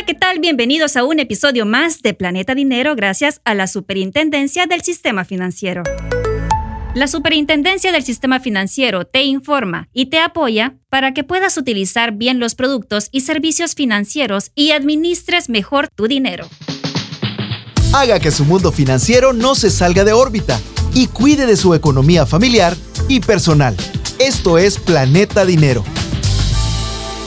Hola, ¿qué tal? Bienvenidos a un episodio más de Planeta Dinero gracias a la Superintendencia del Sistema Financiero. La Superintendencia del Sistema Financiero te informa y te apoya para que puedas utilizar bien los productos y servicios financieros y administres mejor tu dinero. Haga que su mundo financiero no se salga de órbita y cuide de su economía familiar y personal. Esto es Planeta Dinero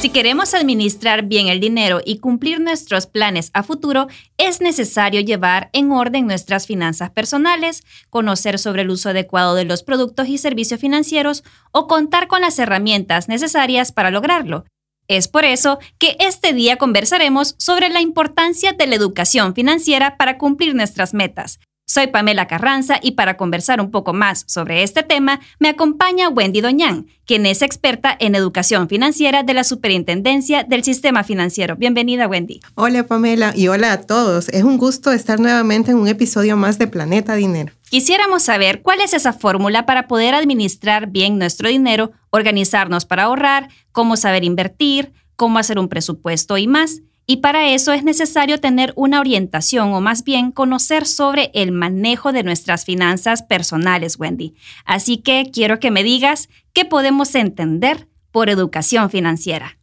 si queremos administrar bien el dinero y cumplir nuestros planes a futuro, es necesario llevar en orden nuestras finanzas personales, conocer sobre el uso adecuado de los productos y servicios financieros o contar con las herramientas necesarias para lograrlo. Es por eso que este día conversaremos sobre la importancia de la educación financiera para cumplir nuestras metas, soy Pamela Carranza y para conversar un poco más sobre este tema me acompaña Wendy Doñán, quien es experta en educación financiera de la Superintendencia del Sistema Financiero. Bienvenida, Wendy. Hola, Pamela, y hola a todos. Es un gusto estar nuevamente en un episodio más de Planeta Dinero. Quisiéramos saber cuál es esa fórmula para poder administrar bien nuestro dinero, organizarnos para ahorrar, cómo saber invertir, cómo hacer un presupuesto y más. Y para eso es necesario tener una orientación o más bien conocer sobre el manejo de nuestras finanzas personales, Wendy. Así que quiero que me digas qué podemos entender por educación financiera.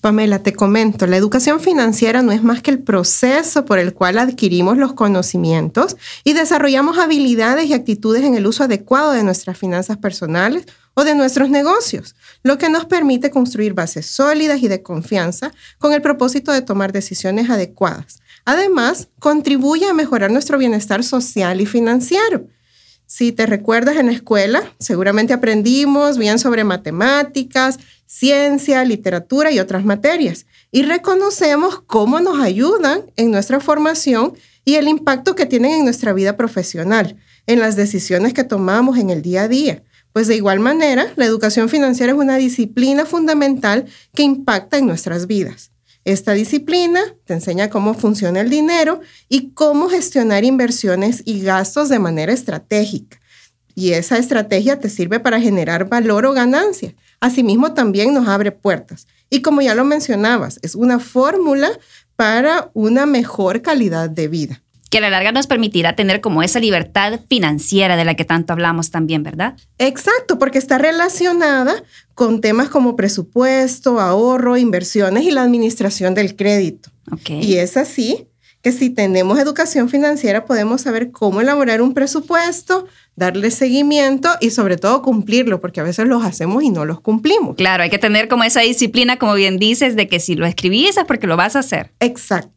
Pamela, te comento, la educación financiera no es más que el proceso por el cual adquirimos los conocimientos y desarrollamos habilidades y actitudes en el uso adecuado de nuestras finanzas personales o de nuestros negocios, lo que nos permite construir bases sólidas y de confianza con el propósito de tomar decisiones adecuadas. Además, contribuye a mejorar nuestro bienestar social y financiero. Si te recuerdas en la escuela, seguramente aprendimos bien sobre matemáticas, ciencia, literatura y otras materias. Y reconocemos cómo nos ayudan en nuestra formación y el impacto que tienen en nuestra vida profesional, en las decisiones que tomamos en el día a día. Pues de igual manera, la educación financiera es una disciplina fundamental que impacta en nuestras vidas. Esta disciplina te enseña cómo funciona el dinero y cómo gestionar inversiones y gastos de manera estratégica. Y esa estrategia te sirve para generar valor o ganancia. Asimismo, también nos abre puertas. Y como ya lo mencionabas, es una fórmula para una mejor calidad de vida. Que a la larga nos permitirá tener como esa libertad financiera de la que tanto hablamos también, ¿verdad? Exacto, porque está relacionada con temas como presupuesto, ahorro, inversiones y la administración del crédito. Okay. Y es así que si tenemos educación financiera podemos saber cómo elaborar un presupuesto, darle seguimiento y sobre todo cumplirlo, porque a veces los hacemos y no los cumplimos. Claro, hay que tener como esa disciplina, como bien dices, de que si lo escribís es porque lo vas a hacer. Exacto.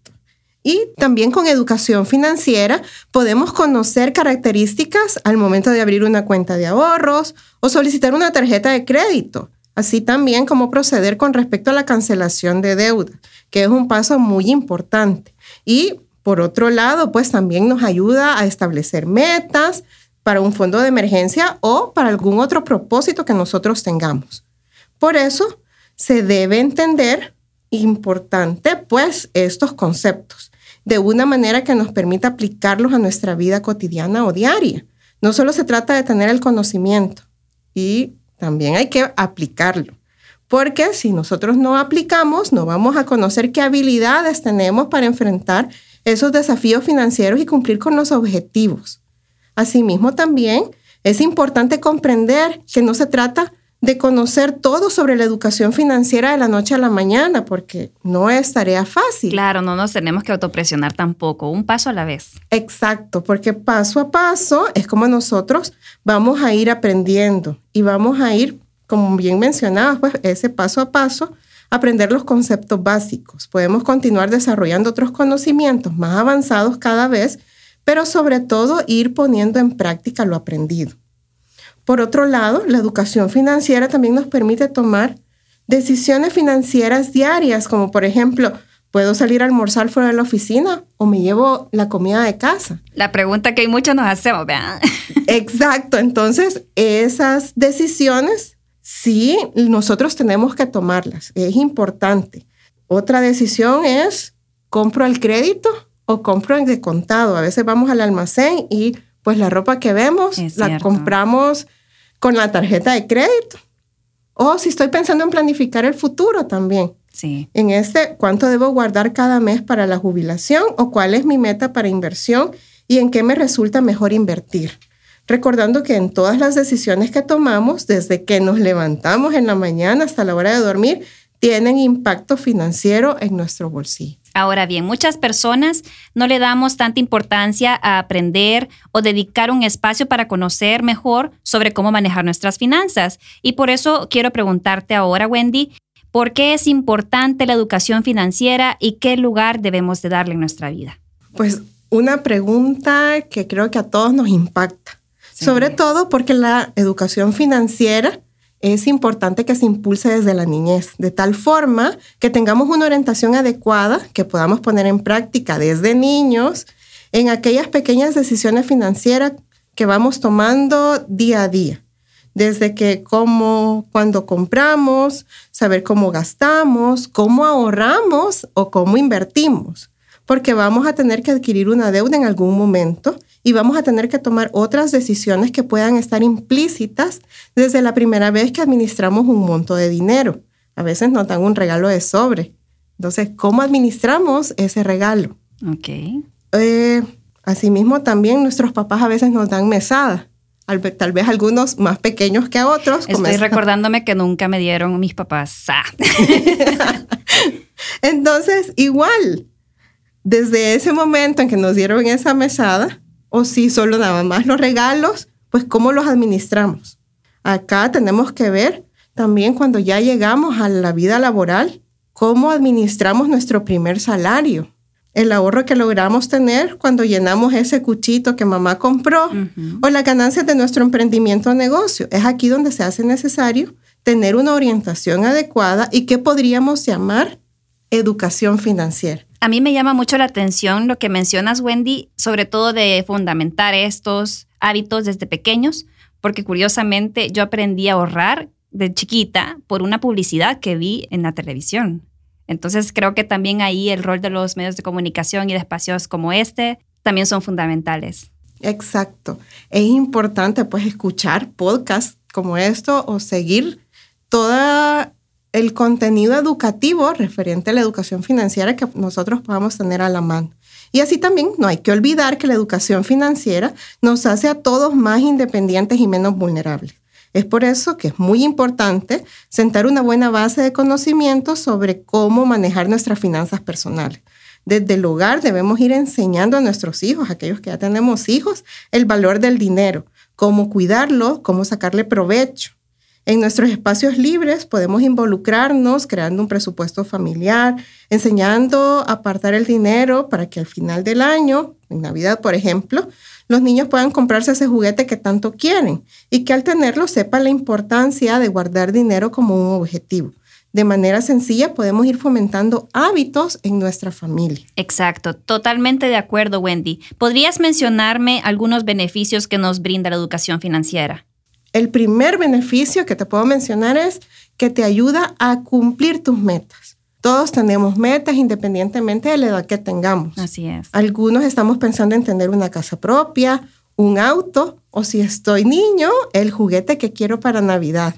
Y también con educación financiera podemos conocer características al momento de abrir una cuenta de ahorros o solicitar una tarjeta de crédito, así también como proceder con respecto a la cancelación de deuda, que es un paso muy importante. Y por otro lado, pues también nos ayuda a establecer metas para un fondo de emergencia o para algún otro propósito que nosotros tengamos. Por eso se debe entender importante pues estos conceptos de una manera que nos permita aplicarlos a nuestra vida cotidiana o diaria. No solo se trata de tener el conocimiento y también hay que aplicarlo. Porque si nosotros no aplicamos, no vamos a conocer qué habilidades tenemos para enfrentar esos desafíos financieros y cumplir con los objetivos. Asimismo, también es importante comprender que no se trata de conocer todo sobre la educación financiera de la noche a la mañana, porque no es tarea fácil. Claro, no nos tenemos que autopresionar tampoco, un paso a la vez. Exacto, porque paso a paso es como nosotros vamos a ir aprendiendo y vamos a ir como bien mencionabas, pues ese paso a paso, aprender los conceptos básicos. Podemos continuar desarrollando otros conocimientos más avanzados cada vez, pero sobre todo ir poniendo en práctica lo aprendido. Por otro lado, la educación financiera también nos permite tomar decisiones financieras diarias, como por ejemplo, ¿puedo salir a almorzar fuera de la oficina o me llevo la comida de casa? La pregunta que hay muchos nos hacemos, ¿verdad? Exacto, entonces esas decisiones sí, nosotros tenemos que tomarlas, es importante. Otra decisión es, ¿compro al crédito o compro en descontado? A veces vamos al almacén y pues la ropa que vemos la compramos con la tarjeta de crédito. O si estoy pensando en planificar el futuro también. Sí. En este, ¿cuánto debo guardar cada mes para la jubilación o cuál es mi meta para inversión y en qué me resulta mejor invertir? Recordando que en todas las decisiones que tomamos, desde que nos levantamos en la mañana hasta la hora de dormir, tienen impacto financiero en nuestro bolsillo. Ahora bien, muchas personas no le damos tanta importancia a aprender o dedicar un espacio para conocer mejor sobre cómo manejar nuestras finanzas. Y por eso quiero preguntarte ahora, Wendy, ¿por qué es importante la educación financiera y qué lugar debemos de darle en nuestra vida? Pues una pregunta que creo que a todos nos impacta, sobre todo porque la educación financiera es importante que se impulse desde la niñez, de tal forma que tengamos una orientación adecuada que podamos poner en práctica desde niños en aquellas pequeñas decisiones financieras que vamos tomando día a día. Desde que cómo, cuando compramos, saber cómo gastamos, cómo ahorramos o cómo invertimos, porque vamos a tener que adquirir una deuda en algún momento y vamos a tener que tomar otras decisiones que puedan estar implícitas desde la primera vez que administramos un monto de dinero. A veces nos dan un regalo de sobre. Entonces, ¿cómo administramos ese regalo? Ok. Eh, asimismo, también nuestros papás a veces nos dan mesada. Tal vez algunos más pequeños que a otros. Estoy recordándome que nunca me dieron mis papás. Ah. Entonces, igual, desde ese momento en que nos dieron esa mesada, o si solo nada más los regalos, pues cómo los administramos. Acá tenemos que ver también cuando ya llegamos a la vida laboral, cómo administramos nuestro primer salario, el ahorro que logramos tener cuando llenamos ese cuchito que mamá compró o la ganancia de nuestro emprendimiento o negocio. Es aquí donde se hace necesario tener una orientación adecuada y que podríamos llamar educación financiera. A mí me llama mucho la atención lo que mencionas, Wendy, sobre todo de fundamentar estos hábitos desde pequeños, porque curiosamente yo aprendí a ahorrar de chiquita por una publicidad que vi en la televisión. Entonces creo que también ahí el rol de los medios de comunicación y de espacios como este también son fundamentales. Exacto. Es importante pues escuchar podcasts como esto o seguir toda el contenido educativo referente a la educación financiera que nosotros podamos tener a la mano. Y así también no hay que olvidar que la educación financiera nos hace a todos más independientes y menos vulnerables. Es por eso que es muy importante sentar una buena base de conocimiento sobre cómo manejar nuestras finanzas personales. Desde el hogar debemos ir enseñando a nuestros hijos, aquellos que ya tenemos hijos, el valor del dinero, cómo cuidarlo, cómo sacarle provecho. En nuestros espacios libres podemos involucrarnos creando un presupuesto familiar, enseñando a apartar el dinero para que al final del año, en Navidad por ejemplo, los niños puedan comprarse ese juguete que tanto quieren y que al tenerlo sepan la importancia de guardar dinero como un objetivo. De manera sencilla podemos ir fomentando hábitos en nuestra familia. Exacto, totalmente de acuerdo, Wendy. ¿Podrías mencionarme algunos beneficios que nos brinda la educación financiera? El primer beneficio que te puedo mencionar es que te ayuda a cumplir tus metas. Todos tenemos metas independientemente de la edad que tengamos. Así es. Algunos estamos pensando en tener una casa propia, un auto o si estoy niño, el juguete que quiero para Navidad.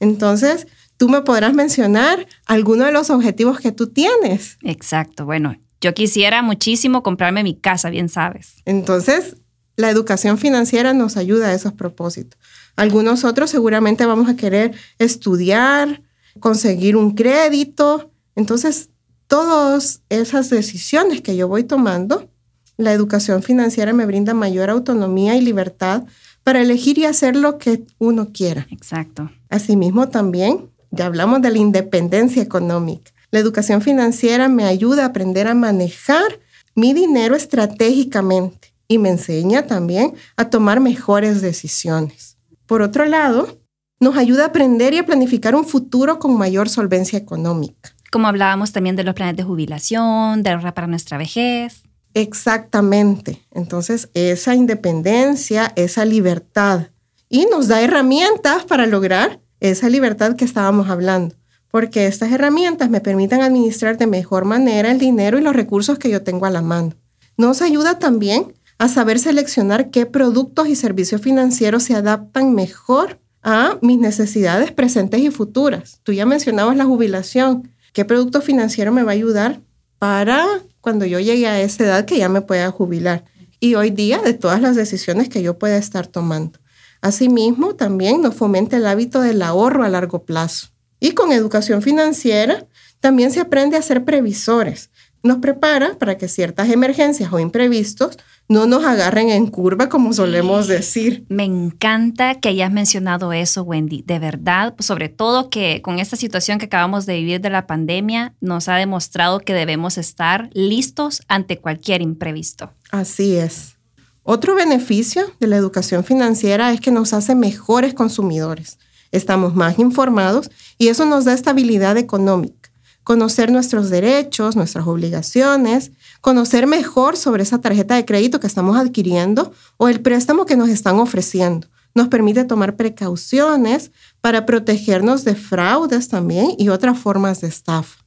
Entonces, tú me podrás mencionar algunos de los objetivos que tú tienes. Exacto. Bueno, yo quisiera muchísimo comprarme mi casa, bien sabes. Entonces, la educación financiera nos ayuda a esos propósitos. Algunos otros seguramente vamos a querer estudiar, conseguir un crédito. Entonces, todas esas decisiones que yo voy tomando, la educación financiera me brinda mayor autonomía y libertad para elegir y hacer lo que uno quiera. Exacto. Asimismo, también, ya hablamos de la independencia económica. La educación financiera me ayuda a aprender a manejar mi dinero estratégicamente y me enseña también a tomar mejores decisiones. Por otro lado, nos ayuda a aprender y a planificar un futuro con mayor solvencia económica. Como hablábamos también de los planes de jubilación, de ahorrar para nuestra vejez. Exactamente. Entonces, esa independencia, esa libertad, y nos da herramientas para lograr esa libertad que estábamos hablando, porque estas herramientas me permiten administrar de mejor manera el dinero y los recursos que yo tengo a la mano. Nos ayuda también a saber seleccionar qué productos y servicios financieros se adaptan mejor a mis necesidades presentes y futuras. Tú ya mencionabas la jubilación, ¿Qué producto financiero me va a ayudar para cuando yo llegue a esa edad que ya me pueda jubilar? Y hoy día de todas las decisiones que yo pueda estar tomando. Asimismo, también nos fomenta el hábito del ahorro a largo plazo. Y con educación financiera también se aprende a ser previsores. Nos prepara para que ciertas emergencias o imprevistos no nos agarren en curva, como solemos decir. Me encanta que hayas mencionado eso, Wendy. De verdad, sobre todo que con esta situación que acabamos de vivir de la pandemia, nos ha demostrado que debemos estar listos ante cualquier imprevisto. Así es. Otro beneficio de la educación financiera es que nos hace mejores consumidores. Estamos más informados y eso nos da estabilidad económica. Conocer nuestros derechos, nuestras obligaciones, conocer mejor sobre esa tarjeta de crédito que estamos adquiriendo o el préstamo que nos están ofreciendo. Nos permite tomar precauciones para protegernos de fraudes también y otras formas de estafa.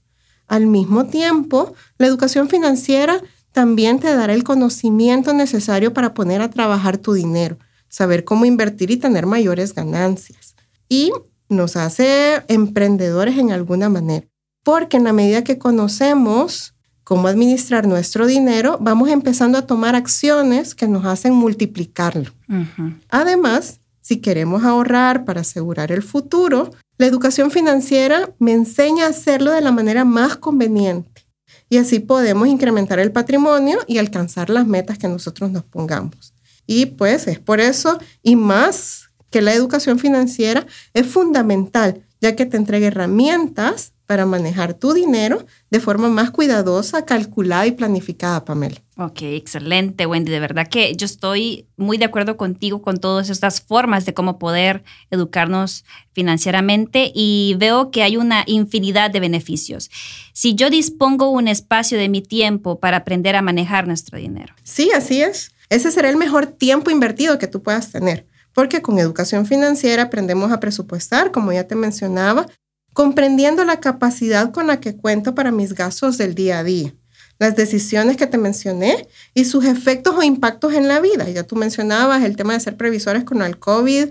Al mismo tiempo, la educación financiera también te dará el conocimiento necesario para poner a trabajar tu dinero, saber cómo invertir y tener mayores ganancias. Y nos hace emprendedores en alguna manera, porque en la medida que conocemos cómo administrar nuestro dinero, vamos empezando a tomar acciones que nos hacen multiplicarlo. Además, si queremos ahorrar para asegurar el futuro, la educación financiera me enseña a hacerlo de la manera más conveniente y así podemos incrementar el patrimonio y alcanzar las metas que nosotros nos pongamos. Y pues es por eso y más que la educación financiera es fundamental, ya que te entrega herramientas para manejar tu dinero de forma más cuidadosa, calculada y planificada, Pamela. Ok, excelente, Wendy. De verdad que yo estoy muy de acuerdo contigo con todas estas formas de cómo poder educarnos financieramente y veo que hay una infinidad de beneficios. Si yo dispongo un espacio de mi tiempo para aprender a manejar nuestro dinero. Sí, así es. Ese será el mejor tiempo invertido que tú puedas tener porque con educación financiera aprendemos a presupuestar, como ya te mencionaba, comprendiendo la capacidad con la que cuento para mis gastos del día a día, las decisiones que te mencioné y sus efectos o impactos en la vida. Ya tú mencionabas el tema de ser previsores con el COVID,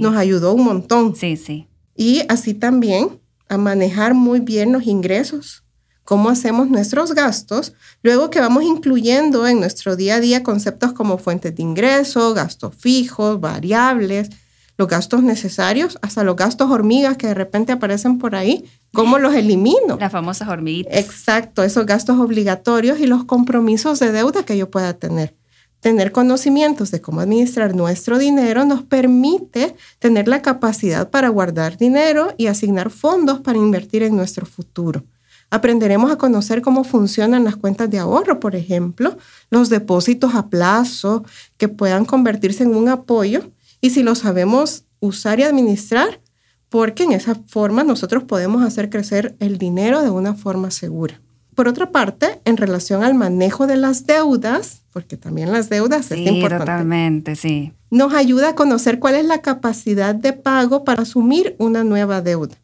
nos ayudó un montón. Sí, sí. Y así también a manejar muy bien los ingresos, cómo hacemos nuestros gastos, luego que vamos incluyendo en nuestro día a día conceptos como fuentes de ingreso, gastos fijos, variables, los gastos necesarios, hasta los gastos hormigas que de repente aparecen por ahí, ¿cómo los elimino? Las famosas hormiguitas. Exacto, esos gastos obligatorios y los compromisos de deuda que yo pueda tener. Tener conocimientos de cómo administrar nuestro dinero nos permite tener la capacidad para guardar dinero y asignar fondos para invertir en nuestro futuro. Aprenderemos a conocer cómo funcionan las cuentas de ahorro, por ejemplo, los depósitos a plazo que puedan convertirse en un apoyo y si lo sabemos usar y administrar, porque en esa forma nosotros podemos hacer crecer el dinero de una forma segura. Por otra parte, en relación al manejo de las deudas, porque también las deudas es importante. Totalmente, sí. Nos ayuda a conocer cuál es la capacidad de pago para asumir una nueva deuda,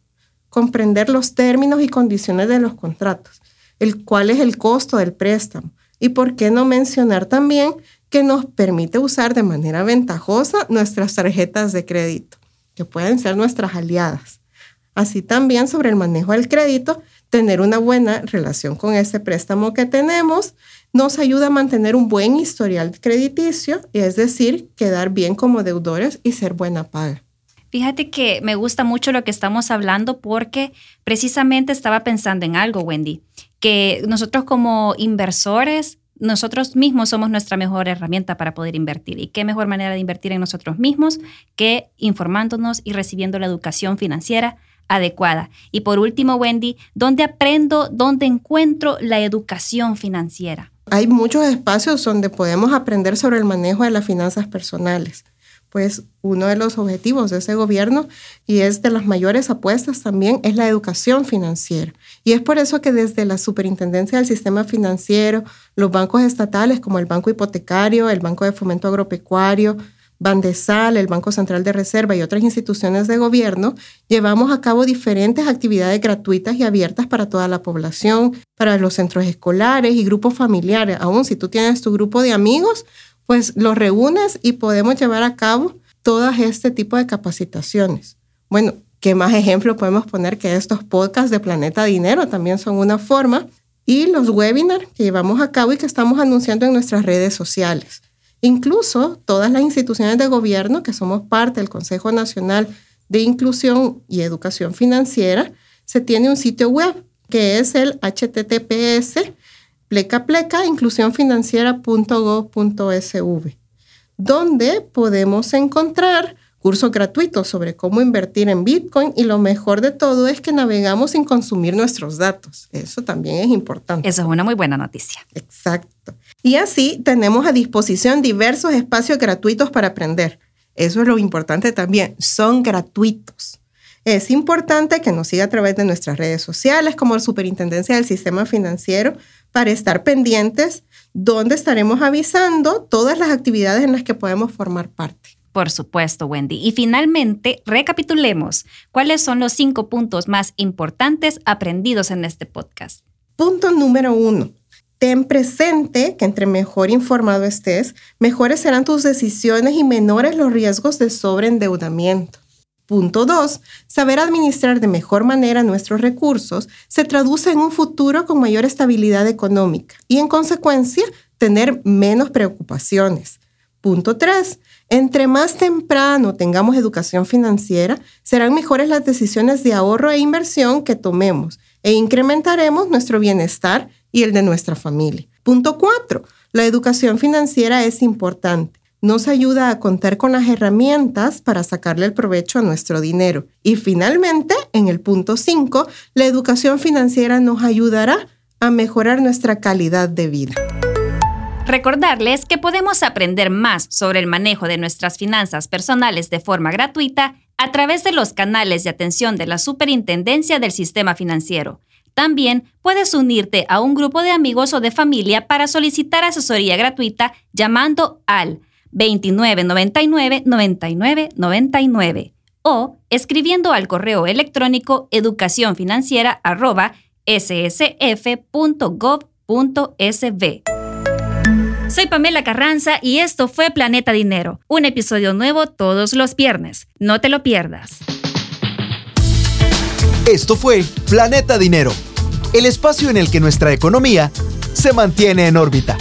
comprender los términos y condiciones de los contratos, el cuál es el costo del préstamo y por qué no mencionar también que nos permite usar de manera ventajosa nuestras tarjetas de crédito, que pueden ser nuestras aliadas. Así también sobre el manejo del crédito, tener una buena relación con ese préstamo que tenemos nos ayuda a mantener un buen historial crediticio, es decir, quedar bien como deudores y ser buena paga. Fíjate que me gusta mucho lo que estamos hablando porque precisamente estaba pensando en algo, Wendy, que nosotros como inversores nosotros mismos somos nuestra mejor herramienta para poder invertir. ¿Y qué mejor manera de invertir en nosotros mismos que informándonos y recibiendo la educación financiera adecuada? Y por último, Wendy, ¿dónde aprendo, dónde encuentro la educación financiera? Hay muchos espacios donde podemos aprender sobre el manejo de las finanzas personales pues uno de los objetivos de ese gobierno y es de las mayores apuestas también es la educación financiera. Y es por eso que desde la Superintendencia del Sistema Financiero, los bancos estatales como el Banco Hipotecario, el Banco de Fomento Agropecuario, Bandesal, el Banco Central de Reserva y otras instituciones de gobierno, llevamos a cabo diferentes actividades gratuitas y abiertas para toda la población, para los centros escolares y grupos familiares. Aún si tú tienes tu grupo de amigos, pues los reúnes y podemos llevar a cabo todo este tipo de capacitaciones. Bueno, ¿Qué más ejemplo podemos poner que estos podcasts de Planeta Dinero también son una forma? Y los webinars que llevamos a cabo y que estamos anunciando en nuestras redes sociales. Incluso todas las instituciones de gobierno que somos parte del Consejo Nacional de Inclusión y Educación Financiera, se tiene un sitio web que es el https pleca pleca inclusiónfinanciera.gov.sv, donde podemos encontrar cursos gratuitos sobre cómo invertir en Bitcoin y lo mejor de todo es que navegamos sin consumir nuestros datos. Eso también es importante. Eso es una muy buena noticia. Exacto. Y así tenemos a disposición diversos espacios gratuitos para aprender. Eso es lo importante también, son gratuitos. Es importante que nos siga a través de nuestras redes sociales como Superintendencia del Sistema Financiero para estar pendientes donde estaremos avisando todas las actividades en las que podemos formar parte. Por supuesto, Wendy. Y finalmente, recapitulemos cuáles son los cinco puntos más importantes aprendidos en este podcast. Punto número uno. Ten presente que entre mejor informado estés, mejores serán tus decisiones y menores los riesgos de sobreendeudamiento. Punto 2. Saber administrar de mejor manera nuestros recursos se traduce en un futuro con mayor estabilidad económica y en consecuencia tener menos preocupaciones. Punto 3. Entre más temprano tengamos educación financiera, serán mejores las decisiones de ahorro e inversión que tomemos e incrementaremos nuestro bienestar y el de nuestra familia. Punto 4. La educación financiera es importante. Nos ayuda a contar con las herramientas para sacarle el provecho a nuestro dinero. Y finalmente, en el punto 5, la educación financiera nos ayudará a mejorar nuestra calidad de vida. Recordarles que podemos aprender más sobre el manejo de nuestras finanzas personales de forma gratuita a través de los canales de atención de la Superintendencia del Sistema Financiero. También puedes unirte a un grupo de amigos o de familia para solicitar asesoría gratuita llamando al 2999 9999 o escribiendo al correo electrónico educacionfinanciera@ssf.gov.sv. Soy Pamela Carranza y esto fue Planeta Dinero, un episodio nuevo todos los viernes. No te lo pierdas. Esto fue Planeta Dinero, el espacio en el que nuestra economía se mantiene en órbita.